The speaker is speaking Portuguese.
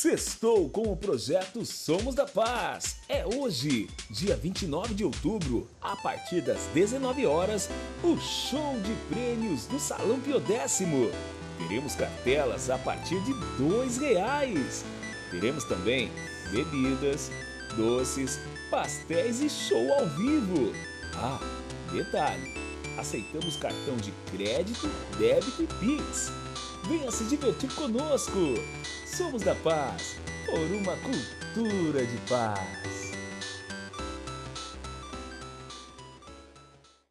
Sextou com o projeto Somos da Paz. É hoje, dia 29 de outubro, a partir das 19 horas, o show de prêmios do Salão Pio Décimo. Teremos cartelas a partir de dois reais. Teremos também bebidas, doces, pastéis e show ao vivo. Ah, detalhe, aceitamos cartão de crédito, débito e Pix. Venha se divertir conosco! Somos da paz, por uma cultura de paz.